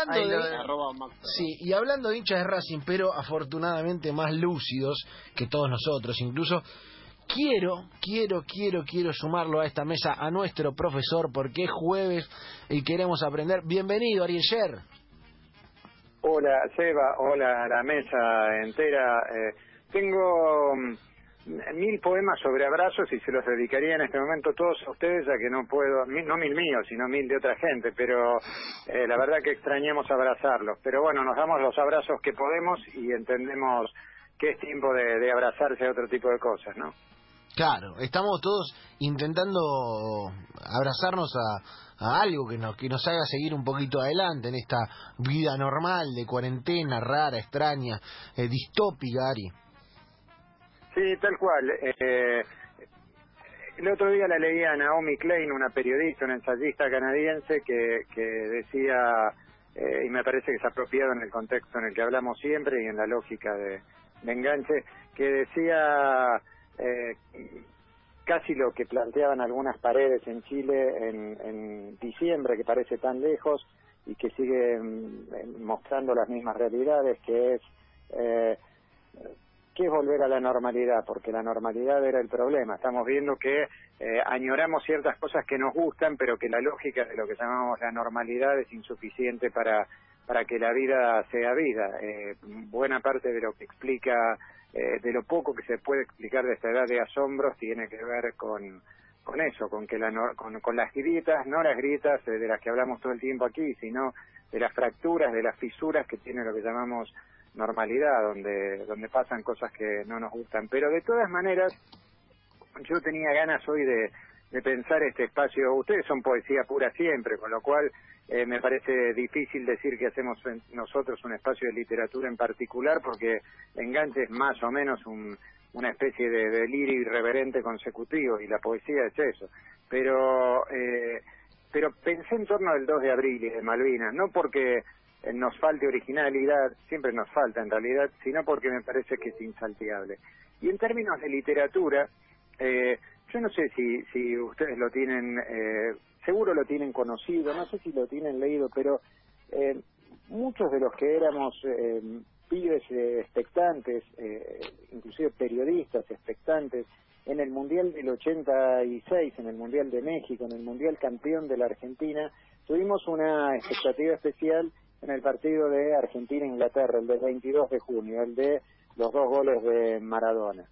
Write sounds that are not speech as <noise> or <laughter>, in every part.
hablando de, lo- Arroba Max. sí, y hablando de hinchas de Racing, pero afortunadamente más lúcidos que todos nosotros, incluso quiero, quiero, quiero, quiero sumarlo a esta mesa a nuestro profesor porque es jueves y queremos aprender. Bienvenido, Ariel Sher. Hola, Seba. Hola, la mesa entera. Eh, tengo mm, mil poemas sobre abrazos y se los dedicaría en este momento todos a ustedes, ya que no puedo, no mil míos, sino mil de otra gente, pero eh, la verdad que extrañemos abrazarlos. Pero bueno, nos damos los abrazos que podemos y entendemos que es tiempo de, de abrazarse a otro tipo de cosas, ¿no? Claro, estamos todos intentando abrazarnos a, a algo que nos, que nos haga seguir un poquito adelante en esta vida normal de cuarentena, rara, extraña, eh, distópica, Ari. Sí, tal cual. Eh, el otro día la leía a Naomi Klein, una periodista, una ensayista canadiense, que, que decía, eh, y me parece que es apropiado en el contexto en el que hablamos siempre y en la lógica de, enganche, que decía eh, casi lo que planteaban algunas paredes en Chile en, en diciembre, que parece tan lejos y que sigue mm, mostrando las mismas realidades, que es... Eh, ¿Qué es volver a la normalidad? Porque la normalidad era el problema. Estamos viendo que eh, añoramos ciertas cosas que nos gustan, pero que la lógica de lo que llamamos la normalidad es insuficiente para, para que la vida sea vida. Eh, buena parte de lo que explica, eh, de lo poco que se puede explicar de esta edad de asombros, tiene que ver con, con eso, con, que la, con, con las grietas, no las grietas eh, de las que hablamos todo el tiempo aquí, sino de las fracturas, de las fisuras que tiene lo que llamamos normalidad, donde, donde pasan cosas que no nos gustan. Pero de todas maneras, yo tenía ganas hoy de, de pensar este espacio. Ustedes son poesía pura siempre, con lo cual eh, me parece difícil decir que hacemos en- nosotros un espacio de literatura en particular, porque Enganche es más o menos un- una especie de delirio irreverente consecutivo, y la poesía es eso. Pero, eh, pero pensé en torno al 2 de abril y de Malvinas, no porque nos falte originalidad, siempre nos falta en realidad, sino porque me parece que es insalteable. Y en términos de literatura, eh, yo no sé si, si ustedes lo tienen, eh, seguro lo tienen conocido, no sé si lo tienen leído, pero eh, muchos de los que éramos eh, pibes eh, expectantes, eh, inclusive periodistas expectantes, en el Mundial del 86, en el Mundial de México, en el Mundial campeón de la Argentina, tuvimos una expectativa especial en el partido de Argentina-Inglaterra, el del 22 de junio, el de los dos goles de Maradona.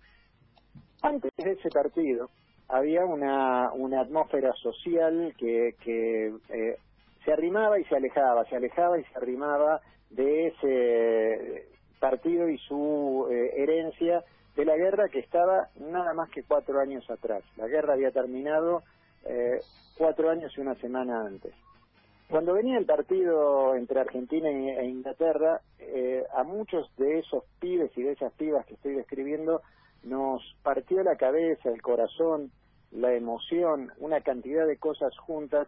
Antes de ese partido había una, una atmósfera social que, que eh, se arrimaba y se alejaba, se alejaba y se arrimaba de ese partido y su eh, herencia de la guerra que estaba nada más que cuatro años atrás. La guerra había terminado eh, cuatro años y una semana antes. Cuando venía el partido entre Argentina e Inglaterra, eh, a muchos de esos pibes y de esas pibas que estoy describiendo nos partió la cabeza, el corazón, la emoción, una cantidad de cosas juntas,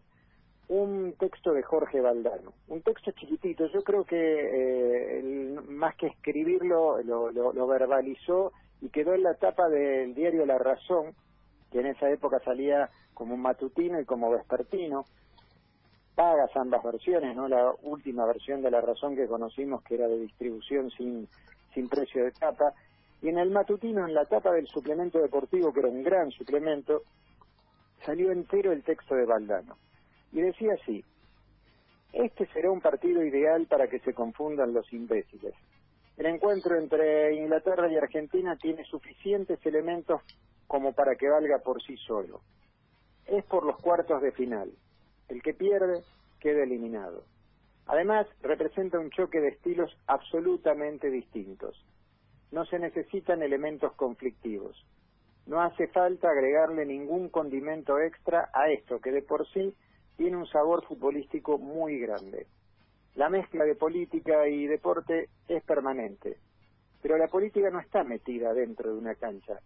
un texto de Jorge Valdano, un texto chiquitito, yo creo que eh, más que escribirlo lo, lo- verbalizó y quedó en la tapa del diario La Razón, que en esa época salía como matutino y como vespertino, pagas ambas versiones, no la última versión de La Razón que conocimos que era de distribución sin, sin precio de tapa, y en el matutino, en la tapa del suplemento deportivo, que era un gran suplemento, salió entero el texto de Valdano. Y decía así, este será un partido ideal para que se confundan los imbéciles. El encuentro entre Inglaterra y Argentina tiene suficientes elementos como para que valga por sí solo. Es por los cuartos de final. El que pierde queda eliminado. Además, representa un choque de estilos absolutamente distintos. No se necesitan elementos conflictivos. No hace falta agregarle ningún condimento extra a esto que de por sí tiene un sabor futbolístico muy grande. La mezcla de política y deporte es permanente, pero la política no está metida dentro de una cancha.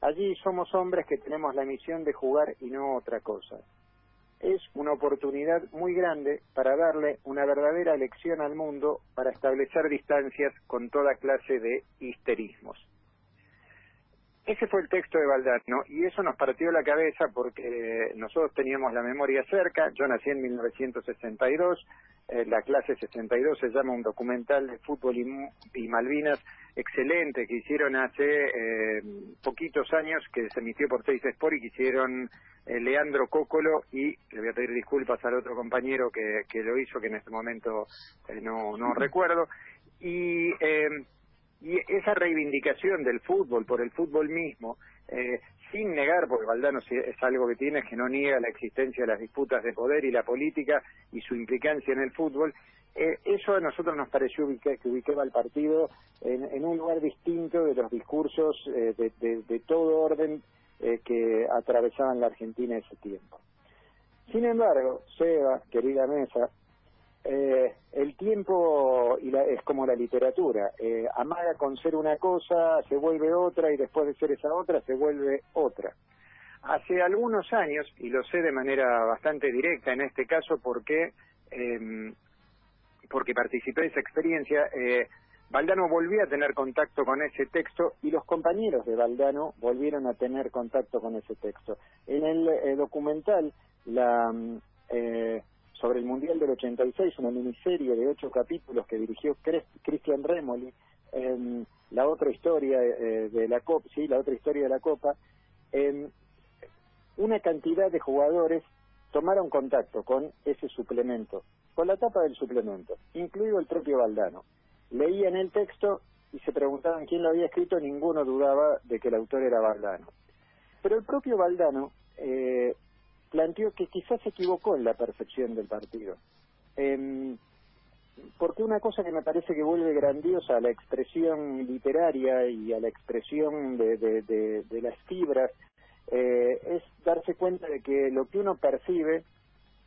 Allí somos hombres que tenemos la misión de jugar y no otra cosa. Es una oportunidad muy grande para darle una verdadera lección al mundo para establecer distancias con toda clase de histerismos. Ese fue el texto de Valdano y eso nos partió la cabeza porque nosotros teníamos la memoria cerca, yo nací en 1962, eh, la clase 62 se llama un documental de fútbol y, Malvinas excelente que hicieron hace eh, poquitos años que se emitió por Seis Sport y que hicieron eh, Leandro Cócolo y le voy a pedir disculpas al otro compañero que, que lo hizo que en este momento no, no recuerdo. Y y esa reivindicación del fútbol por el fútbol mismo, eh, sin negar, porque Valdano es algo que tiene, que no niega la existencia de las disputas de poder y la política y su implicancia en el fútbol, eh, eso a nosotros nos pareció que ubicaba al partido en, un lugar distinto de los discursos eh, de, de, todo orden que atravesaban la Argentina en ese tiempo. Sin embargo, Seba, querida mesa, eh, el tiempo y la, es como la literatura, eh, amaga con ser una cosa, se vuelve otra y después de ser esa otra se vuelve otra. Hace algunos años, y lo sé de manera bastante directa en este caso porque, eh, porque participé de esa experiencia, eh, Valdano volvió a tener contacto con ese texto y los compañeros de Valdano volvieron a tener contacto con ese texto. En el eh, documental, la... Eh, sobre el Mundial del 86, una miniserie de ocho capítulos que dirigió Cristian Remoli, en la otra historia eh, de la Copa, sí, la otra historia de la Copa, una cantidad de jugadores tomaron contacto con ese suplemento, con la tapa del suplemento, incluido el propio Valdano. Leían el texto y se preguntaban quién lo había escrito, ninguno dudaba de que el autor era Valdano. Pero el propio Valdano eh, planteó que quizás se equivocó en la percepción del partido. Eh, porque una cosa que me parece que vuelve grandiosa a la expresión literaria y a la expresión de, de, las fibras eh, es darse cuenta de que lo que uno percibe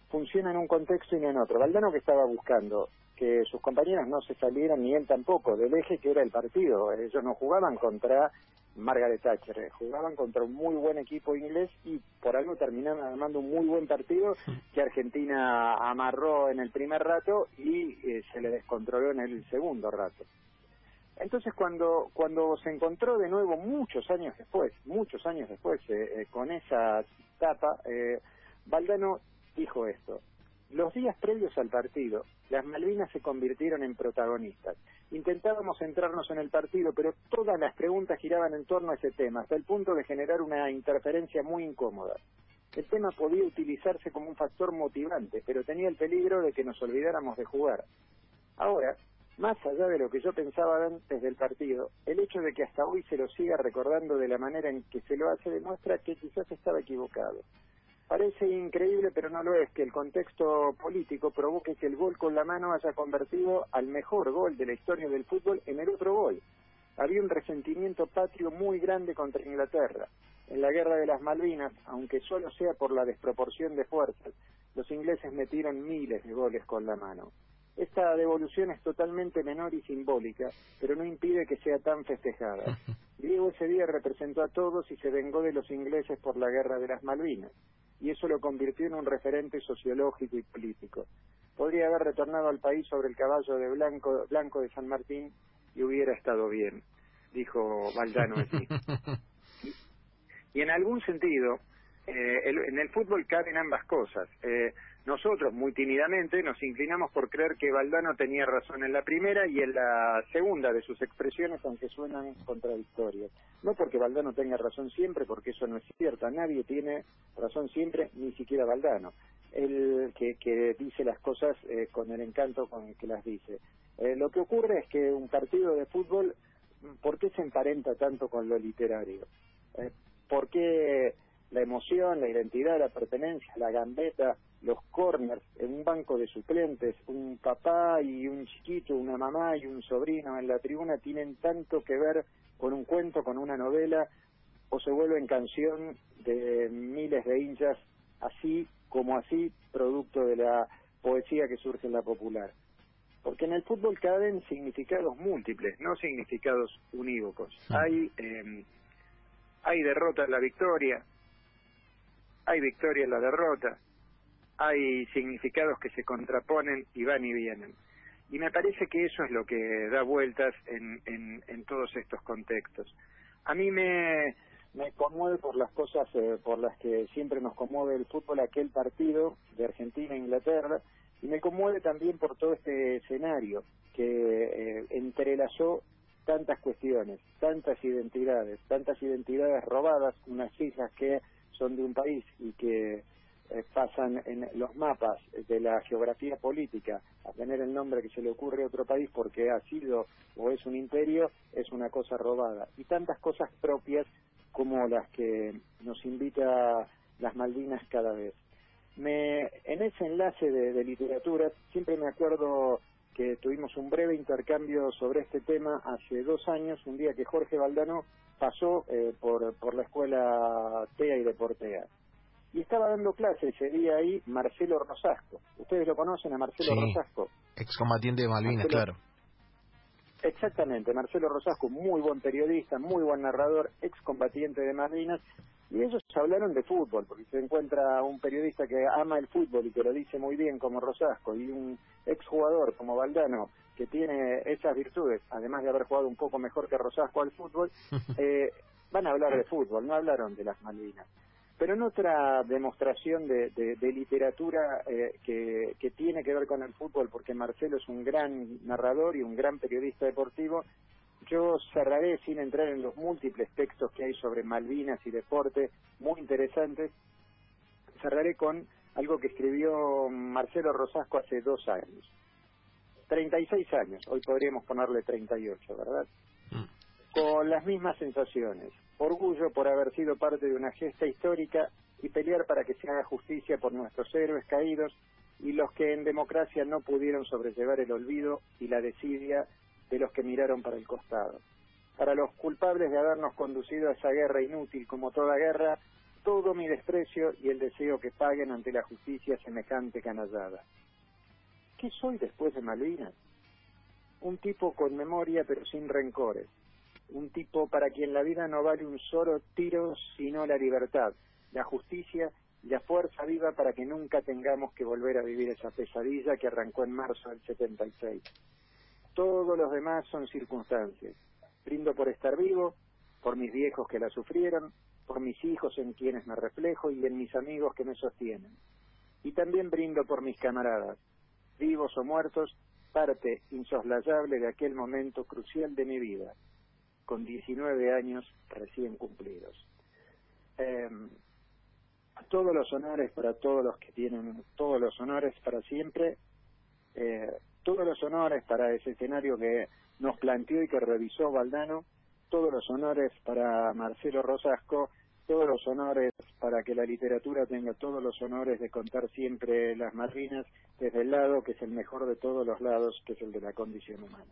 funciona en un contexto y no en otro. Valdano que estaba buscando que sus compañeros no se salieran, ni él tampoco, del eje que era el partido. Ellos no jugaban contra Margaret Thatcher. Eh, jugaban contra un muy buen equipo inglés y por algo terminaron armando un muy buen partido que Argentina amarró en el primer rato y eh, se le descontroló en el segundo rato. Entonces cuando cuando se encontró de nuevo muchos años después, muchos años después eh, con esa tapa, Valdano dijo esto: los días previos al partido, las Malvinas se convirtieron en protagonistas. Intentábamos centrarnos en el partido, pero todas las preguntas giraban en torno a ese tema, hasta el punto de generar una interferencia muy incómoda. El tema podía utilizarse como un factor motivante, pero tenía el peligro de que nos olvidáramos de jugar. Ahora, más allá de lo que yo pensaba antes del partido, el hecho de que hasta hoy se lo siga recordando de la manera en que se lo hace demuestra que quizás estaba equivocado. Parece increíble, pero no lo es, que el contexto político provoque que el gol con la mano haya convertido al mejor gol de la historia del fútbol en el otro gol. Había un resentimiento patrio muy grande contra Inglaterra. En la guerra de las Malvinas, aunque solo sea por la desproporción de fuerzas, los ingleses metieron miles de goles con la mano. Esta devolución es totalmente menor y simbólica, pero no impide que sea tan festejada. <laughs> Diego ese día representó a todos y se vengó de los ingleses por la guerra de las Malvinas y eso lo convirtió en un referente sociológico y político. Podría haber retornado al país sobre el caballo de Blanco, Blanco de San Martín y hubiera estado bien, dijo Valdano allí. <laughs> y, en algún sentido, eh, en el fútbol caben ambas cosas. Eh, nosotros, muy tímidamente, nos inclinamos por creer que Valdano tenía razón en la primera y en la segunda de sus expresiones, aunque suenan contradictorias. No porque Valdano tenga razón siempre, porque eso no es cierto. Nadie tiene razón siempre, ni siquiera Valdano. El que, que dice las cosas eh, con el encanto con el que las dice. Eh, lo que ocurre es que un partido de fútbol, ¿por qué se emparenta tanto con lo literario? Eh, ¿Por qué la emoción, la identidad, la pertenencia, la gambeta, los corners en un banco de suplentes, un papá y un chiquito, una mamá y un sobrino en la tribuna tienen tanto que ver con un cuento, con una novela, o se vuelven canción de miles de hinchas, así como así, producto de la poesía que surge en la popular. Porque en el fútbol caben significados múltiples, no significados unívocos. Hay, eh, hay derrota en la victoria, hay victoria en la derrota, hay significados que se contraponen y van y vienen. Y me parece que eso es lo que da vueltas en, en, todos estos contextos. A mí me, conmueve por las cosas eh, por las que siempre nos conmueve el fútbol aquel partido de Argentina-Inglaterra Y me conmueve también por todo este escenario que eh, entrelazó tantas cuestiones, tantas identidades, tantas identidades robadas, unas islas que son de un país y que eh, pasan en los mapas de la geografía política a tener el nombre que se le ocurre a otro país porque ha sido o es un imperio, es una cosa robada. Y tantas cosas propias como las que nos invita las Malvinas cada vez. Me, en ese enlace de, literatura siempre me acuerdo que tuvimos un breve intercambio sobre este tema hace dos años, un día que Jorge Valdano pasó eh, por, por la escuela TEA y de Portea. Y estaba dando clase ese día ahí Marcelo Rosasco. ¿Ustedes lo conocen a Marcelo Rosasco? Excombatiente de Malvinas, claro. Exactamente, Marcelo Rosasco, muy buen periodista, muy buen narrador, excombatiente de Malvinas, y ellos hablaron de fútbol, porque se encuentra un periodista que ama el fútbol y que lo dice muy bien como Rosasco, y un exjugador como Valdano, que tiene esas virtudes, además de haber jugado un poco mejor que Rosasco al fútbol, <laughs> eh, van a hablar de fútbol, no hablaron de las Malvinas. Pero en otra demostración de, literatura eh, que, tiene que ver con el fútbol, porque Marcelo es un gran narrador y un gran periodista deportivo, yo cerraré sin entrar en los múltiples textos que hay sobre Malvinas y deporte, muy interesantes, cerraré con algo que escribió Marcelo Rosasco hace dos años. 36 años, hoy podríamos ponerle 38, ¿verdad? Mm. Con las mismas sensaciones, orgullo por haber sido parte de una gesta histórica y pelear para que se haga justicia por nuestros héroes caídos y los que en democracia no pudieron sobrellevar el olvido y la desidia de los que miraron para el costado. Para los culpables de habernos conducido a esa guerra inútil como toda guerra, todo mi desprecio y el deseo que paguen ante la justicia semejante canallada. ¿Qué soy después de Malvinas? Un tipo con memoria pero sin rencores, un tipo para quien la vida no vale un solo tiro sino la libertad, la justicia y la fuerza viva para que nunca tengamos que volver a vivir esa pesadilla que arrancó en marzo del 76. Todos los demás son circunstancias. Brindo por estar vivo, por mis viejos que la sufrieron, por mis hijos en quienes me reflejo y en mis amigos que me sostienen. Y también brindo por mis camaradas, vivos o muertos, parte insoslayable de aquel momento crucial de mi vida con 19 años recién cumplidos. Em, todos los honores para todos los que tienen, todos los honores para siempre, eh, todos los honores para ese escenario que nos planteó y que revisó Valdano, todos los honores para Marcelo Rosasco, todos los honores para que la literatura tenga todos los honores de contar siempre las marinas desde el lado que es el mejor de todos los lados, que es el de la condición humana.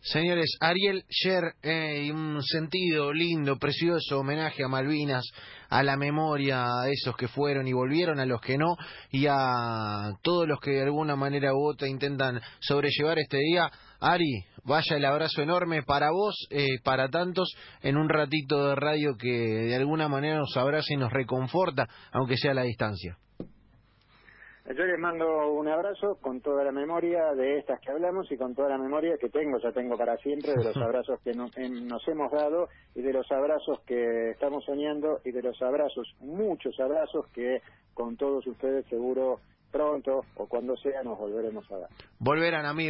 Señores, Ariel Sher, eh, un sentido lindo, precioso homenaje a Malvinas, a la memoria a esos que fueron y volvieron, a los que no, y a todos los que de alguna manera u otra intentan sobrellevar este día. Ari, vaya el abrazo enorme para vos, eh, para tantos, en un ratito de radio que de alguna manera nos abraza y nos reconforta, aunque sea a la distancia. Yo les mando un abrazo con toda la memoria de estas que hablamos y con toda la memoria que tengo, ya tengo para siempre, de los <laughs> abrazos que nos, nos hemos dado y de los abrazos que estamos soñando y de los abrazos, muchos abrazos que con todos ustedes seguro pronto o cuando sea nos volveremos a dar. Volverán amigos.